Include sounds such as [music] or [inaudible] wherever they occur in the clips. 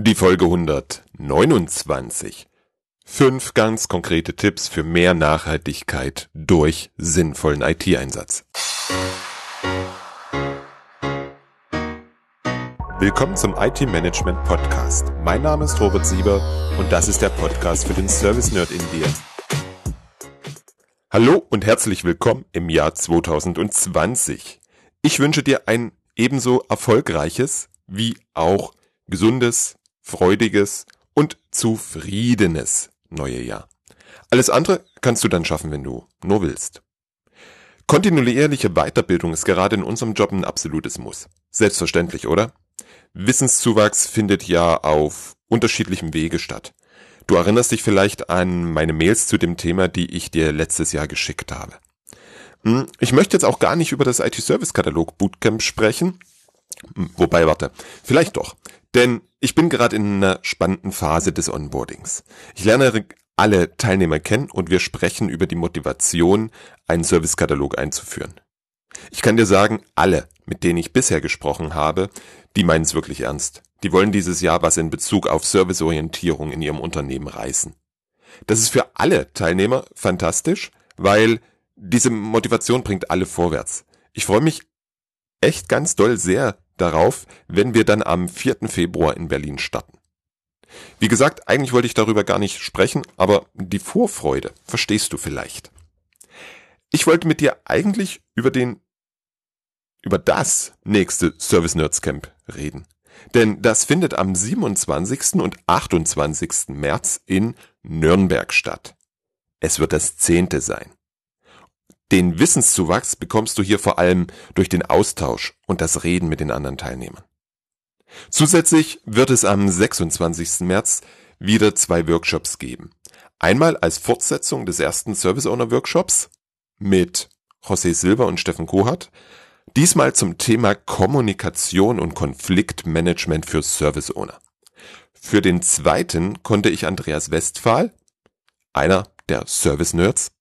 Die Folge 129. Fünf ganz konkrete Tipps für mehr Nachhaltigkeit durch sinnvollen IT-Einsatz. Willkommen zum IT-Management Podcast. Mein Name ist Robert Sieber und das ist der Podcast für den Service Nerd in dir. Hallo und herzlich willkommen im Jahr 2020. Ich wünsche dir ein ebenso erfolgreiches wie auch gesundes, freudiges und zufriedenes neue Jahr. Alles andere kannst du dann schaffen, wenn du nur willst. Kontinuierliche Weiterbildung ist gerade in unserem Job ein absolutes Muss. Selbstverständlich, oder? Wissenszuwachs findet ja auf unterschiedlichem Wege statt. Du erinnerst dich vielleicht an meine Mails zu dem Thema, die ich dir letztes Jahr geschickt habe. Hm, ich möchte jetzt auch gar nicht über das IT-Service-Katalog Bootcamp sprechen. Hm, wobei, warte, vielleicht doch. Denn ich bin gerade in einer spannenden Phase des Onboardings. Ich lerne alle Teilnehmer kennen und wir sprechen über die Motivation, einen Servicekatalog einzuführen. Ich kann dir sagen, alle, mit denen ich bisher gesprochen habe, die meinen es wirklich ernst. Die wollen dieses Jahr was in Bezug auf Serviceorientierung in ihrem Unternehmen reißen. Das ist für alle Teilnehmer fantastisch, weil diese Motivation bringt alle vorwärts. Ich freue mich echt ganz doll sehr darauf, wenn wir dann am 4. Februar in Berlin starten. Wie gesagt, eigentlich wollte ich darüber gar nicht sprechen, aber die Vorfreude verstehst du vielleicht. Ich wollte mit dir eigentlich über den über das nächste Service Nerds Camp reden. Denn das findet am 27. und 28. März in Nürnberg statt. Es wird das zehnte sein. Den Wissenszuwachs bekommst du hier vor allem durch den Austausch und das Reden mit den anderen Teilnehmern. Zusätzlich wird es am 26. März wieder zwei Workshops geben. Einmal als Fortsetzung des ersten Service Owner Workshops mit José Silva und Steffen Kohart. Diesmal zum Thema Kommunikation und Konfliktmanagement für Service Owner. Für den zweiten konnte ich Andreas Westphal, einer der Service Nerds,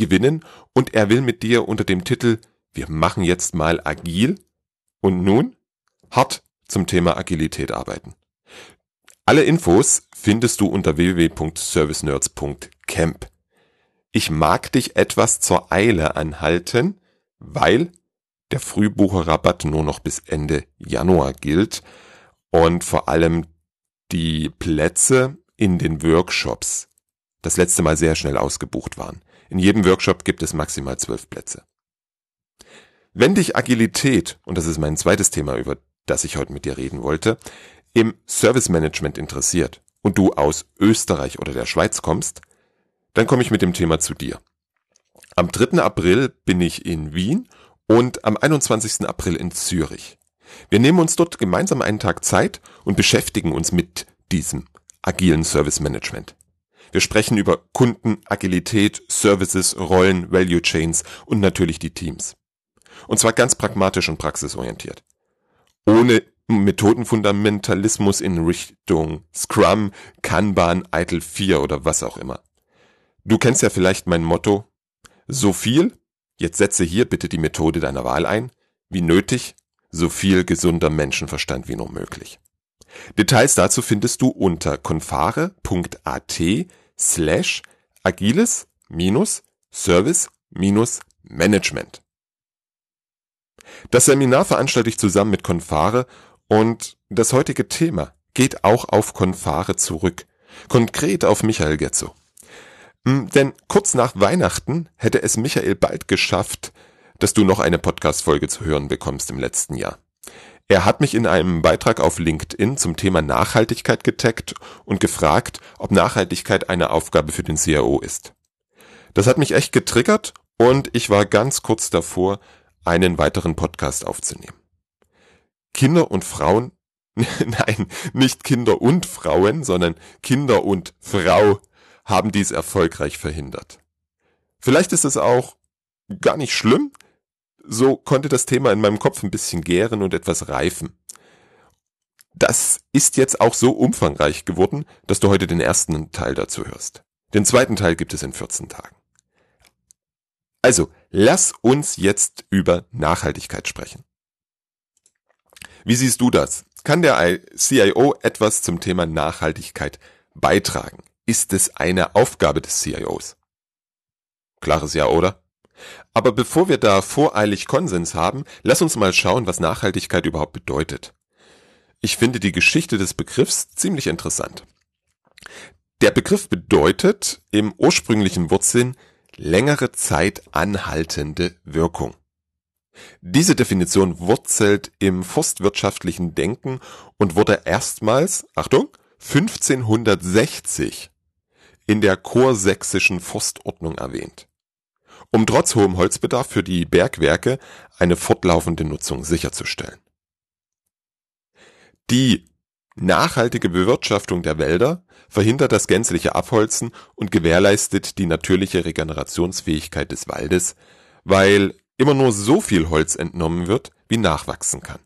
gewinnen und er will mit dir unter dem Titel Wir machen jetzt mal agil und nun hart zum Thema Agilität arbeiten. Alle Infos findest du unter www.servicenerds.camp. Ich mag dich etwas zur Eile anhalten, weil der Frühbucherrabatt nur noch bis Ende Januar gilt und vor allem die Plätze in den Workshops das letzte Mal sehr schnell ausgebucht waren. In jedem Workshop gibt es maximal zwölf Plätze. Wenn dich Agilität, und das ist mein zweites Thema, über das ich heute mit dir reden wollte, im Service Management interessiert und du aus Österreich oder der Schweiz kommst, dann komme ich mit dem Thema zu dir. Am 3. April bin ich in Wien und am 21. April in Zürich. Wir nehmen uns dort gemeinsam einen Tag Zeit und beschäftigen uns mit diesem agilen Service Management. Wir sprechen über Kunden, Agilität, Services, Rollen, Value Chains und natürlich die Teams. Und zwar ganz pragmatisch und praxisorientiert. Ohne Methodenfundamentalismus in Richtung Scrum, Kanban, Eitel 4 oder was auch immer. Du kennst ja vielleicht mein Motto, so viel, jetzt setze hier bitte die Methode deiner Wahl ein, wie nötig, so viel gesunder Menschenverstand wie nur möglich. Details dazu findest du unter confare.at slash agiles minus service minus management. Das Seminar veranstalte ich zusammen mit Confare und das heutige Thema geht auch auf Confare zurück, konkret auf Michael Getzo. Hm, denn kurz nach Weihnachten hätte es Michael bald geschafft, dass du noch eine Podcast-Folge zu hören bekommst im letzten Jahr. Er hat mich in einem Beitrag auf LinkedIn zum Thema Nachhaltigkeit getaggt und gefragt, ob Nachhaltigkeit eine Aufgabe für den CIO ist. Das hat mich echt getriggert und ich war ganz kurz davor, einen weiteren Podcast aufzunehmen. Kinder und Frauen, [laughs] nein, nicht Kinder und Frauen, sondern Kinder und Frau haben dies erfolgreich verhindert. Vielleicht ist es auch gar nicht schlimm, so konnte das Thema in meinem Kopf ein bisschen gären und etwas reifen. Das ist jetzt auch so umfangreich geworden, dass du heute den ersten Teil dazu hörst. Den zweiten Teil gibt es in 14 Tagen. Also, lass uns jetzt über Nachhaltigkeit sprechen. Wie siehst du das? kann der CIO etwas zum Thema Nachhaltigkeit beitragen? Ist es eine Aufgabe des CIOs? Klares Ja, oder? Aber bevor wir da voreilig Konsens haben, lass uns mal schauen, was Nachhaltigkeit überhaupt bedeutet. Ich finde die Geschichte des Begriffs ziemlich interessant. Der Begriff bedeutet im ursprünglichen Wortsinn längere Zeit anhaltende Wirkung. Diese Definition wurzelt im forstwirtschaftlichen Denken und wurde erstmals, Achtung, 1560 in der kursächsischen Forstordnung erwähnt, um trotz hohem Holzbedarf für die Bergwerke eine fortlaufende Nutzung sicherzustellen. Die nachhaltige Bewirtschaftung der Wälder verhindert das gänzliche Abholzen und gewährleistet die natürliche Regenerationsfähigkeit des Waldes, weil immer nur so viel Holz entnommen wird, wie nachwachsen kann.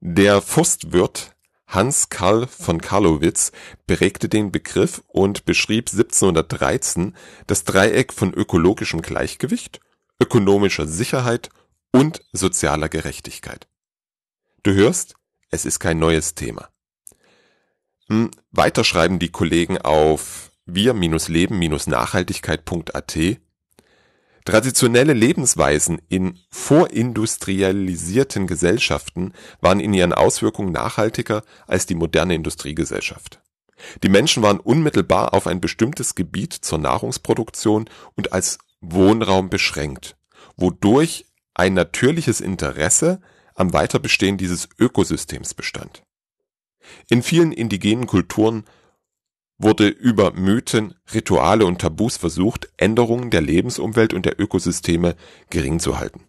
Der Forstwirt Hans Karl von Karlowitz prägte den Begriff und beschrieb 1713 das Dreieck von ökologischem Gleichgewicht, ökonomischer Sicherheit und sozialer Gerechtigkeit. Du hörst, es ist kein neues Thema. Hm, weiter schreiben die Kollegen auf wir-leben-nachhaltigkeit.at Traditionelle Lebensweisen in vorindustrialisierten Gesellschaften waren in ihren Auswirkungen nachhaltiger als die moderne Industriegesellschaft. Die Menschen waren unmittelbar auf ein bestimmtes Gebiet zur Nahrungsproduktion und als Wohnraum beschränkt, wodurch ein natürliches Interesse am Weiterbestehen dieses Ökosystems bestand. In vielen indigenen Kulturen wurde über Mythen, Rituale und Tabus versucht, Änderungen der Lebensumwelt und der Ökosysteme gering zu halten.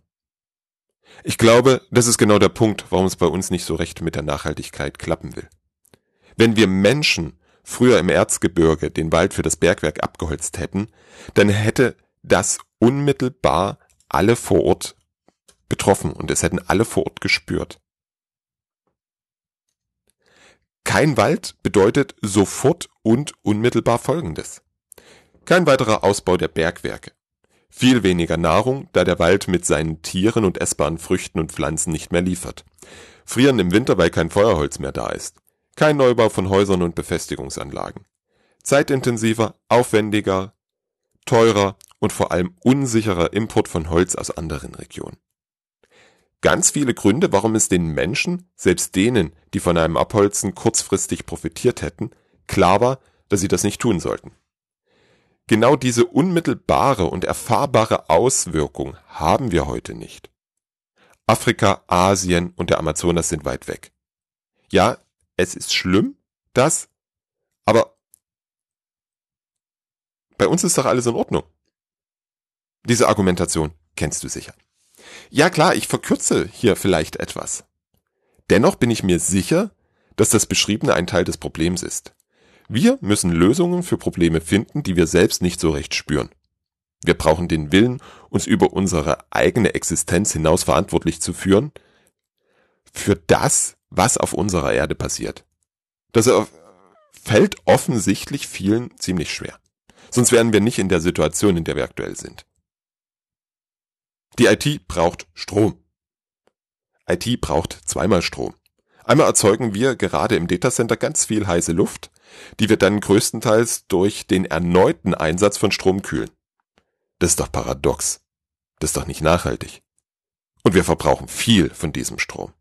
Ich glaube, das ist genau der Punkt, warum es bei uns nicht so recht mit der Nachhaltigkeit klappen will. Wenn wir Menschen früher im Erzgebirge den Wald für das Bergwerk abgeholzt hätten, dann hätte das unmittelbar alle vor Ort betroffen und es hätten alle vor Ort gespürt. Kein Wald bedeutet sofort und unmittelbar Folgendes. Kein weiterer Ausbau der Bergwerke. Viel weniger Nahrung, da der Wald mit seinen Tieren und essbaren Früchten und Pflanzen nicht mehr liefert. Frieren im Winter, weil kein Feuerholz mehr da ist. Kein Neubau von Häusern und Befestigungsanlagen. Zeitintensiver, aufwendiger, teurer und vor allem unsicherer Import von Holz aus anderen Regionen ganz viele Gründe, warum es den Menschen, selbst denen, die von einem Abholzen kurzfristig profitiert hätten, klar war, dass sie das nicht tun sollten. Genau diese unmittelbare und erfahrbare Auswirkung haben wir heute nicht. Afrika, Asien und der Amazonas sind weit weg. Ja, es ist schlimm, das, aber bei uns ist doch alles in Ordnung. Diese Argumentation kennst du sicher. Ja klar, ich verkürze hier vielleicht etwas. Dennoch bin ich mir sicher, dass das Beschriebene ein Teil des Problems ist. Wir müssen Lösungen für Probleme finden, die wir selbst nicht so recht spüren. Wir brauchen den Willen, uns über unsere eigene Existenz hinaus verantwortlich zu führen für das, was auf unserer Erde passiert. Das fällt offensichtlich vielen ziemlich schwer. Sonst wären wir nicht in der Situation, in der wir aktuell sind. Die IT braucht Strom. IT braucht zweimal Strom. Einmal erzeugen wir gerade im Datacenter ganz viel heiße Luft, die wir dann größtenteils durch den erneuten Einsatz von Strom kühlen. Das ist doch paradox. Das ist doch nicht nachhaltig. Und wir verbrauchen viel von diesem Strom.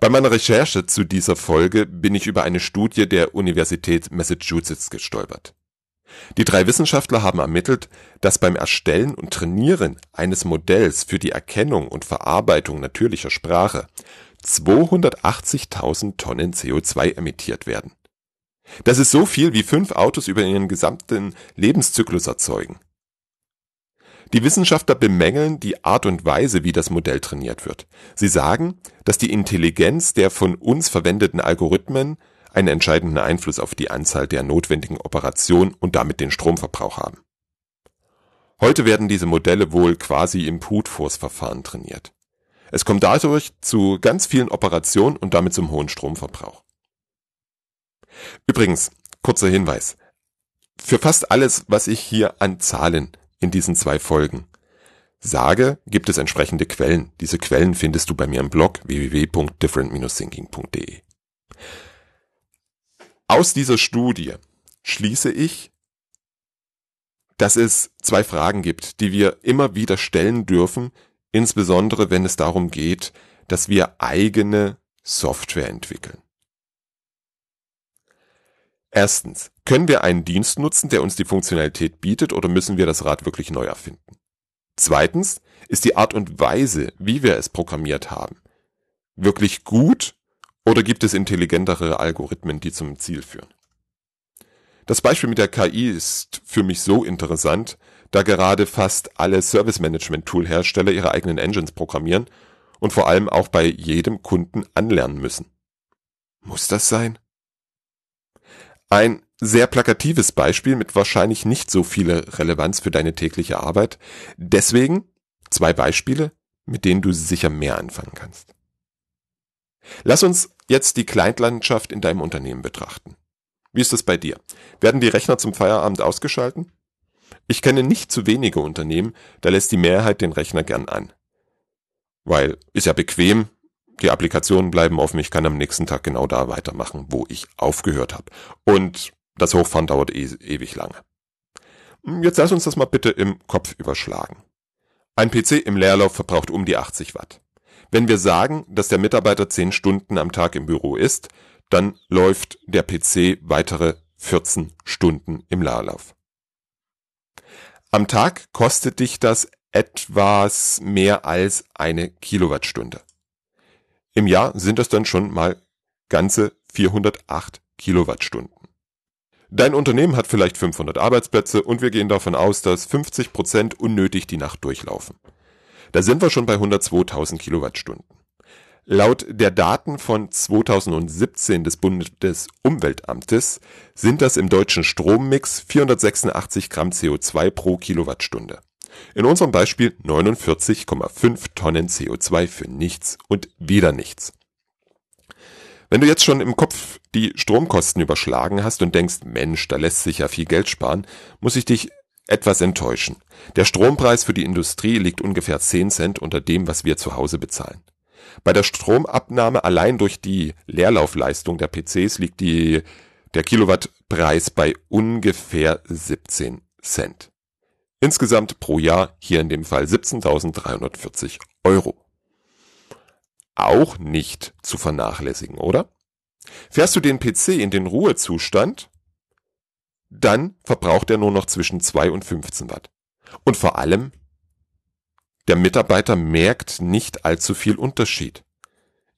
Bei meiner Recherche zu dieser Folge bin ich über eine Studie der Universität Massachusetts gestolpert. Die drei Wissenschaftler haben ermittelt, dass beim Erstellen und Trainieren eines Modells für die Erkennung und Verarbeitung natürlicher Sprache 280.000 Tonnen CO2 emittiert werden. Das ist so viel, wie fünf Autos über ihren gesamten Lebenszyklus erzeugen. Die Wissenschaftler bemängeln die Art und Weise, wie das Modell trainiert wird. Sie sagen, dass die Intelligenz der von uns verwendeten Algorithmen einen entscheidenden Einfluss auf die Anzahl der notwendigen Operationen und damit den Stromverbrauch haben. Heute werden diese Modelle wohl quasi im Brute-Force-Verfahren trainiert. Es kommt dadurch zu ganz vielen Operationen und damit zum hohen Stromverbrauch. Übrigens, kurzer Hinweis. Für fast alles, was ich hier an Zahlen in diesen zwei Folgen sage, gibt es entsprechende Quellen. Diese Quellen findest du bei mir im Blog www.different-thinking.de. Aus dieser Studie schließe ich, dass es zwei Fragen gibt, die wir immer wieder stellen dürfen, insbesondere wenn es darum geht, dass wir eigene Software entwickeln. Erstens, können wir einen Dienst nutzen, der uns die Funktionalität bietet, oder müssen wir das Rad wirklich neu erfinden? Zweitens, ist die Art und Weise, wie wir es programmiert haben, wirklich gut oder gibt es intelligentere Algorithmen, die zum Ziel führen? Das Beispiel mit der KI ist für mich so interessant, da gerade fast alle Service Management Tool Hersteller ihre eigenen Engines programmieren und vor allem auch bei jedem Kunden anlernen müssen. Muss das sein? Ein sehr plakatives Beispiel mit wahrscheinlich nicht so viel Relevanz für deine tägliche Arbeit. Deswegen zwei Beispiele, mit denen du sicher mehr anfangen kannst. Lass uns jetzt die Clientlandschaft in deinem Unternehmen betrachten. Wie ist es bei dir? Werden die Rechner zum Feierabend ausgeschalten? Ich kenne nicht zu wenige Unternehmen, da lässt die Mehrheit den Rechner gern an. Weil ist ja bequem, die Applikationen bleiben offen, ich kann am nächsten Tag genau da weitermachen, wo ich aufgehört habe. Und das Hochfahren dauert e ewig lange. Hm, jetzt lass uns das mal bitte im Kopf überschlagen. Ein PC im Leerlauf verbraucht um die 80 Watt. Wenn wir sagen, dass der Mitarbeiter 10 Stunden am Tag im Büro ist, dann läuft der PC weitere 14 Stunden im Leerlauf. Am Tag kostet dich das etwas mehr als eine Kilowattstunde. Im Jahr sind das dann schon mal ganze 408 Kilowattstunden. Dein Unternehmen hat vielleicht 500 Arbeitsplätze und wir gehen davon aus, dass 50 Prozent unnötig die Nacht durchlaufen. Da sind wir schon bei 102.000 Kilowattstunden. Laut der Daten von 2017 des Bundesumweltamtes sind das im deutschen Strommix 486 Gramm CO2 pro Kilowattstunde. In unserem Beispiel 49,5 Tonnen CO2 für nichts und wieder nichts. Wenn du jetzt schon im Kopf die Stromkosten überschlagen hast und denkst, Mensch, da lässt sich ja viel Geld sparen, muss ich dich etwas enttäuschen. Der Strompreis für die Industrie liegt ungefähr 10 Cent unter dem, was wir zu Hause bezahlen. Bei der Stromabnahme allein durch die Leerlaufleistung der PCs liegt die, der Kilowattpreis bei ungefähr 17 Cent. Insgesamt pro Jahr hier in dem Fall 17.340 Euro. Auch nicht zu vernachlässigen, oder? Fährst du den PC in den Ruhezustand, dann verbraucht er nur noch zwischen 2 und 15 Watt. Und vor allem, der Mitarbeiter merkt nicht allzu viel Unterschied.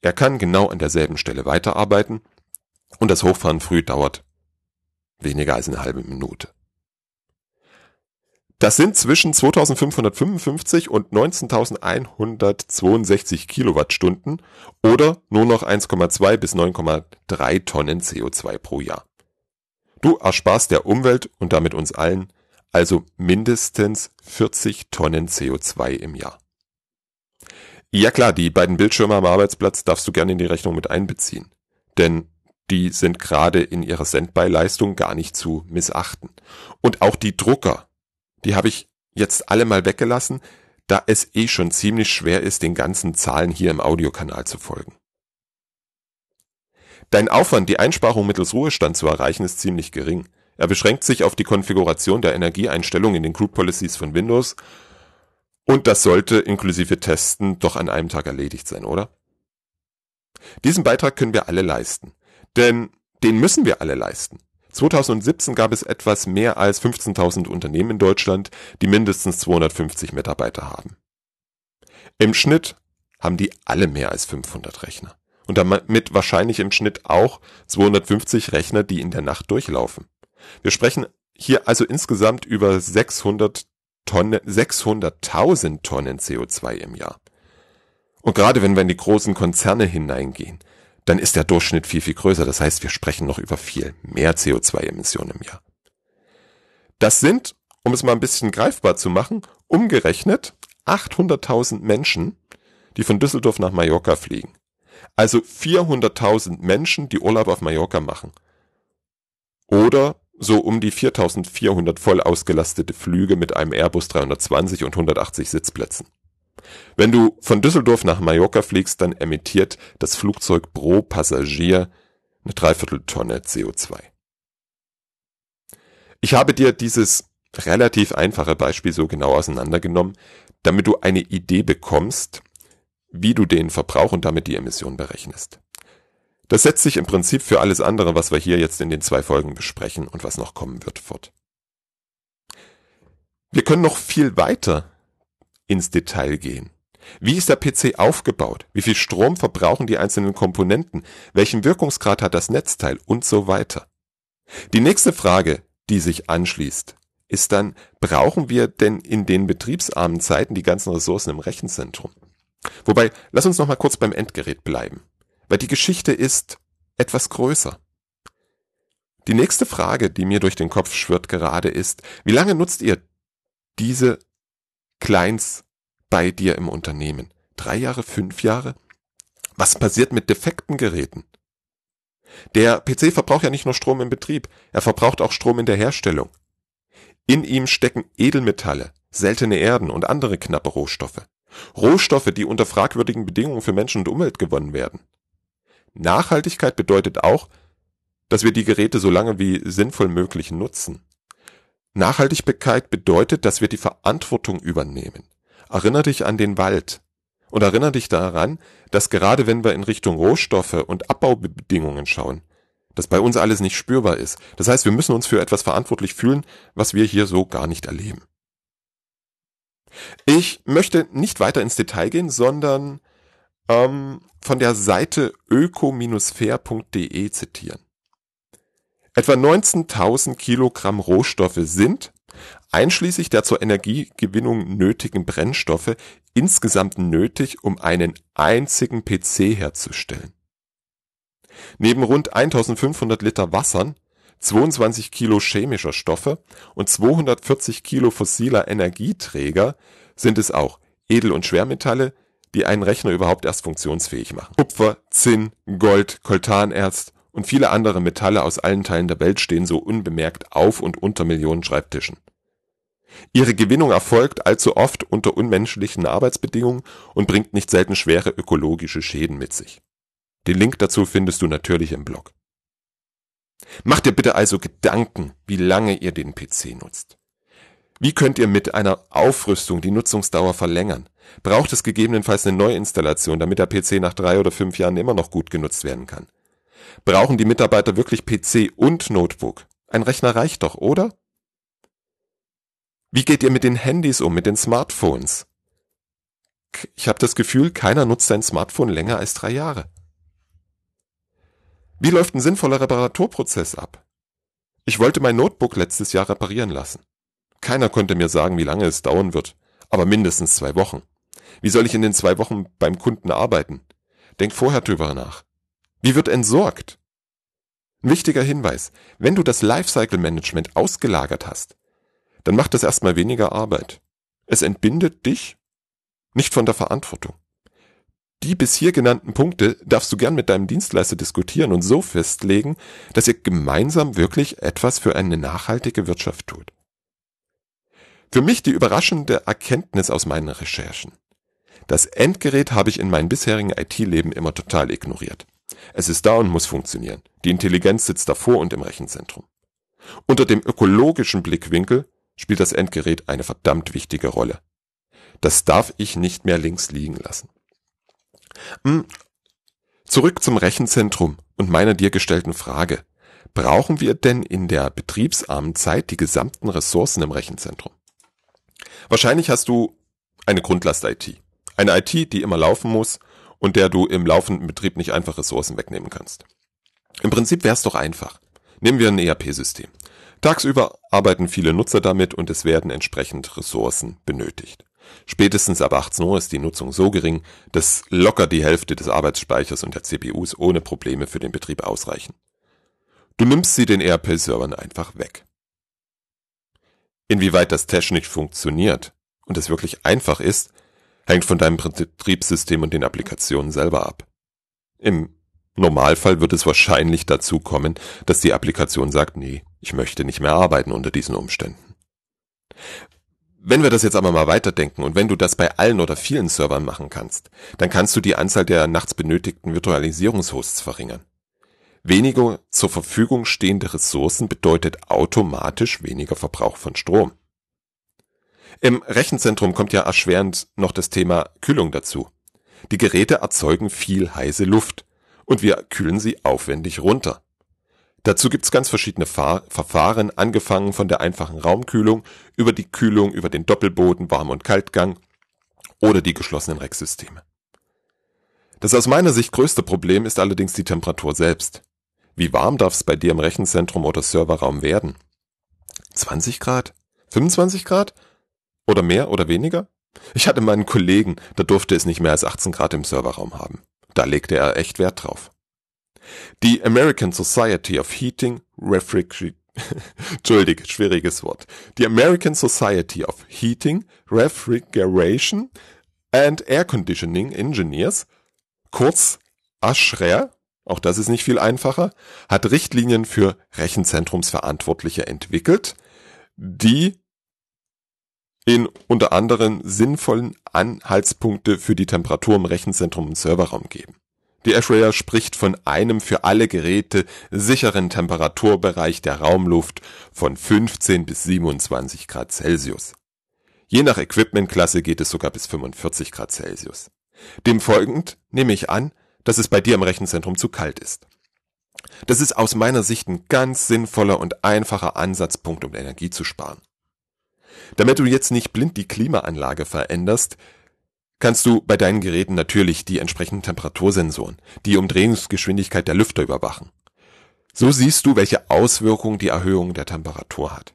Er kann genau an derselben Stelle weiterarbeiten und das Hochfahren früh dauert weniger als eine halbe Minute. Das sind zwischen 2555 und 19.162 Kilowattstunden oder nur noch 1,2 bis 9,3 Tonnen CO2 pro Jahr. Du ersparst der Umwelt und damit uns allen also mindestens 40 Tonnen CO2 im Jahr. Ja klar, die beiden Bildschirme am Arbeitsplatz darfst du gerne in die Rechnung mit einbeziehen, denn die sind gerade in ihrer Sendbeileistung gar nicht zu missachten. Und auch die Drucker, die habe ich jetzt alle mal weggelassen, da es eh schon ziemlich schwer ist, den ganzen Zahlen hier im Audiokanal zu folgen. Dein Aufwand, die Einsparung mittels Ruhestand zu erreichen, ist ziemlich gering. Er beschränkt sich auf die Konfiguration der Energieeinstellungen in den Group Policies von Windows und das sollte inklusive Testen doch an einem Tag erledigt sein, oder? Diesen Beitrag können wir alle leisten, denn den müssen wir alle leisten. 2017 gab es etwas mehr als 15.000 Unternehmen in Deutschland, die mindestens 250 Mitarbeiter haben. Im Schnitt haben die alle mehr als 500 Rechner. Und damit wahrscheinlich im Schnitt auch 250 Rechner, die in der Nacht durchlaufen. Wir sprechen hier also insgesamt über 600 Tonnen, 600.000 Tonnen CO2 im Jahr. Und gerade wenn wir in die großen Konzerne hineingehen, dann ist der Durchschnitt viel, viel größer. Das heißt, wir sprechen noch über viel mehr CO2-Emissionen im Jahr. Das sind, um es mal ein bisschen greifbar zu machen, umgerechnet 800.000 Menschen, die von Düsseldorf nach Mallorca fliegen. Also 400.000 Menschen, die Urlaub auf Mallorca machen. Oder so um die 4400 voll ausgelastete Flüge mit einem Airbus 320 und 180 Sitzplätzen. Wenn du von Düsseldorf nach Mallorca fliegst, dann emittiert das Flugzeug pro Passagier eine Dreivierteltonne CO2. Ich habe dir dieses relativ einfache Beispiel so genau auseinandergenommen, damit du eine Idee bekommst, wie du den Verbrauch und damit die Emission berechnest. Das setzt sich im Prinzip für alles andere, was wir hier jetzt in den zwei Folgen besprechen und was noch kommen wird, fort. Wir können noch viel weiter ins Detail gehen. Wie ist der PC aufgebaut? Wie viel Strom verbrauchen die einzelnen Komponenten? Welchen Wirkungsgrad hat das Netzteil? Und so weiter. Die nächste Frage, die sich anschließt, ist dann, brauchen wir denn in den betriebsarmen Zeiten die ganzen Ressourcen im Rechenzentrum? Wobei, lass uns noch mal kurz beim Endgerät bleiben. Weil die Geschichte ist etwas größer. Die nächste Frage, die mir durch den Kopf schwirrt gerade ist, wie lange nutzt ihr diese Clients bei dir im Unternehmen? Drei Jahre, fünf Jahre? Was passiert mit defekten Geräten? Der PC verbraucht ja nicht nur Strom im Betrieb, er verbraucht auch Strom in der Herstellung. In ihm stecken Edelmetalle, seltene Erden und andere knappe Rohstoffe. Rohstoffe, die unter fragwürdigen Bedingungen für Menschen und Umwelt gewonnen werden. Nachhaltigkeit bedeutet auch, dass wir die Geräte so lange wie sinnvoll möglich nutzen. Nachhaltigkeit bedeutet, dass wir die Verantwortung übernehmen. Erinner dich an den Wald. Und erinnere dich daran, dass gerade wenn wir in Richtung Rohstoffe und Abbaubedingungen schauen, das bei uns alles nicht spürbar ist. Das heißt, wir müssen uns für etwas verantwortlich fühlen, was wir hier so gar nicht erleben. Ich möchte nicht weiter ins Detail gehen, sondern ähm, von der Seite öko-fair.de zitieren. Etwa 19.000 Kilogramm Rohstoffe sind, einschließlich der zur Energiegewinnung nötigen Brennstoffe, insgesamt nötig, um einen einzigen PC herzustellen. Neben rund 1500 Liter Wassern, 22 Kilo chemischer Stoffe und 240 Kilo fossiler Energieträger sind es auch Edel- und Schwermetalle, die einen Rechner überhaupt erst funktionsfähig machen. Kupfer, Zinn, Gold, Koltanerz und viele andere Metalle aus allen Teilen der Welt stehen so unbemerkt auf und unter Millionen Schreibtischen. Ihre Gewinnung erfolgt allzu oft unter unmenschlichen Arbeitsbedingungen und bringt nicht selten schwere ökologische Schäden mit sich. Den Link dazu findest du natürlich im Blog. Macht dir bitte also Gedanken, wie lange ihr den PC nutzt. Wie könnt ihr mit einer Aufrüstung die Nutzungsdauer verlängern? Braucht es gegebenenfalls eine Neuinstallation, damit der PC nach drei oder fünf Jahren immer noch gut genutzt werden kann? Brauchen die Mitarbeiter wirklich PC und Notebook? Ein Rechner reicht doch, oder? Wie geht ihr mit den Handys um, mit den Smartphones? Ich habe das Gefühl, keiner nutzt sein Smartphone länger als drei Jahre. Wie läuft ein sinnvoller Reparaturprozess ab? Ich wollte mein Notebook letztes Jahr reparieren lassen. Keiner konnte mir sagen, wie lange es dauern wird, aber mindestens zwei Wochen. Wie soll ich in den zwei Wochen beim Kunden arbeiten? Denk vorher drüber nach. Wie wird entsorgt? Ein wichtiger Hinweis, wenn du das Lifecycle Management ausgelagert hast, dann macht das erstmal weniger Arbeit. Es entbindet dich nicht von der Verantwortung. Die bis hier genannten Punkte darfst du gern mit deinem Dienstleister diskutieren und so festlegen, dass ihr gemeinsam wirklich etwas für eine nachhaltige Wirtschaft tut. Für mich die überraschende Erkenntnis aus meinen Recherchen. Das Endgerät habe ich in meinem bisherigen IT-Leben immer total ignoriert. Es ist da und muss funktionieren. Die Intelligenz sitzt davor und im Rechenzentrum. Unter dem ökologischen Blickwinkel spielt das Endgerät eine verdammt wichtige Rolle. Das darf ich nicht mehr links liegen lassen. Hm. Zurück zum Rechenzentrum und meiner dir gestellten Frage. Brauchen wir denn in der betriebsarmen Zeit die gesamten Ressourcen im Rechenzentrum? Wahrscheinlich hast du eine Grundlast-IT. Eine IT, die immer laufen muss und der du im laufenden Betrieb nicht einfach Ressourcen wegnehmen kannst. Im Prinzip wäre es doch einfach. Nehmen wir ein ERP-System. Tagsüber arbeiten viele Nutzer damit und es werden entsprechend Ressourcen benötigt. Spätestens ab 18 Uhr ist die Nutzung so gering, dass locker die Hälfte des Arbeitsspeichers und der CPUs ohne Probleme für den Betrieb ausreichen. Du nimmst sie den ERP-Servern einfach weg. Inwieweit das technisch funktioniert und es wirklich einfach ist, hängt von deinem Betriebssystem und den Applikationen selber ab. Im Normalfall wird es wahrscheinlich dazu kommen, dass die Applikation sagt, nee, Ich möchte nicht mehr arbeiten unter diesen Umständen. Wenn wir das jetzt aber mal weiterdenken und wenn du das bei allen oder vielen Servern machen kannst, dann kannst du die Anzahl der nachts benötigten Virtualisierungshosts verringern. Weniger zur Verfügung stehende Ressourcen bedeutet automatisch weniger Verbrauch von Strom. Im Rechenzentrum kommt ja erschwerend noch das Thema Kühlung dazu. Die Geräte erzeugen viel heiße Luft und wir kühlen sie aufwendig runter. Dazu gibt's ganz verschiedene Fahr Verfahren, angefangen von der einfachen Raumkühlung über die Kühlung über den Doppelboden, Warm- und Kaltgang oder die geschlossenen Racksysteme. Das aus meiner Sicht größte Problem ist allerdings die Temperatur selbst. Wie warm darf es bei dir im Rechenzentrum oder Serverraum werden? 20 Grad? 25 Grad? Oder mehr oder weniger? Ich hatte meinen Kollegen, da durfte es nicht mehr als 18 Grad im Serverraum haben. Da legte er echt Wert drauf. Die American Society of Heating, Refrigeration [laughs] Entschuldig, schwieriges Wort. Die American Society of Heating, Refrigeration and Air Conditioning Engineers, kurz ASHRAE, auch das ist nicht viel einfacher, hat Richtlinien für Rechenzentrumsverantwortliche entwickelt, die in unter anderem sinnvollen Anhaltspunkte für die Temperatur im Rechenzentrum und Serverraum geben. Die ASHRAE spricht von einem für alle Geräte sicheren Temperaturbereich der Raumluft von 15 bis 27 Grad Celsius. Je nach Equipmentklasse geht es sogar bis 45 Grad Celsius. Dem folgend nehme ich an, dass es bei dir im Rechenzentrum zu kalt ist. Das ist aus meiner Sicht ein ganz sinnvoller und einfacher Ansatzpunkt, um Energie zu sparen. Damit du jetzt nicht blind die Klimaanlage veränderst, kannst du bei deinen Geräten natürlich die entsprechenden Temperatursensoren, die Umdrehungsgeschwindigkeit der Lüfter überwachen. So siehst du, welche Auswirkungen die Erhöhung der Temperatur hat.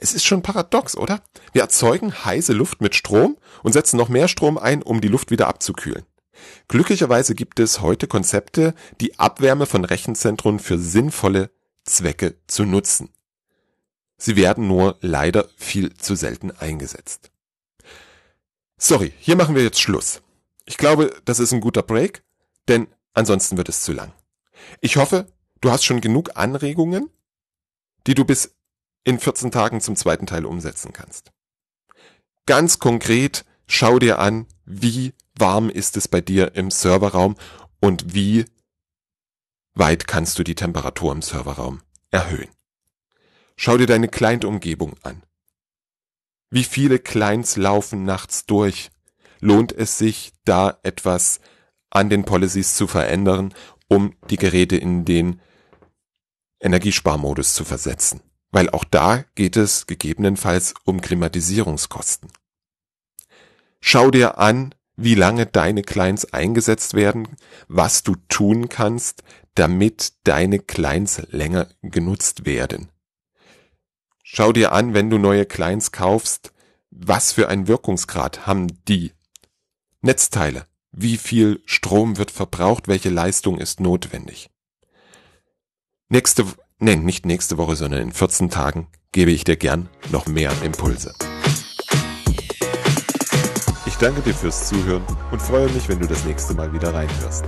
Es ist schon paradox, oder? Wir erzeugen heiße Luft mit Strom und setzen noch mehr Strom ein, um die Luft wieder abzukühlen. Glücklicherweise gibt es heute Konzepte, die Abwärme von Rechenzentren für sinnvolle Zwecke zu nutzen. Sie werden nur leider viel zu selten eingesetzt. Sorry, hier machen wir jetzt Schluss. Ich glaube, das ist ein guter Break, denn ansonsten wird es zu lang. Ich hoffe, du hast schon genug Anregungen, die du bis in 14 Tagen zum zweiten Teil umsetzen kannst. Ganz konkret, schau dir an, wie warm ist es bei dir im Serverraum und wie weit kannst du die Temperatur im Serverraum erhöhen. Schau dir deine Client-Umgebung an. Wie viele Clients laufen nachts durch? Lohnt es sich, da etwas an den Policies zu verändern, um die Geräte in den Energiesparmodus zu versetzen? Weil auch da geht es gegebenenfalls um Klimatisierungskosten. Schau dir an, wie lange deine Clients eingesetzt werden, was du tun kannst, damit deine Clients länger genutzt werden. Schau dir an, wenn du neue Clients kaufst, was für einen Wirkungsgrad haben die Netzteile? Wie viel Strom wird verbraucht? Welche Leistung ist notwendig? Nächste, nein, nicht nächste Woche, sondern in 14 Tagen gebe ich dir gern noch mehr Impulse. Ich danke dir fürs Zuhören und freue mich, wenn du das nächste Mal wieder reinhörst.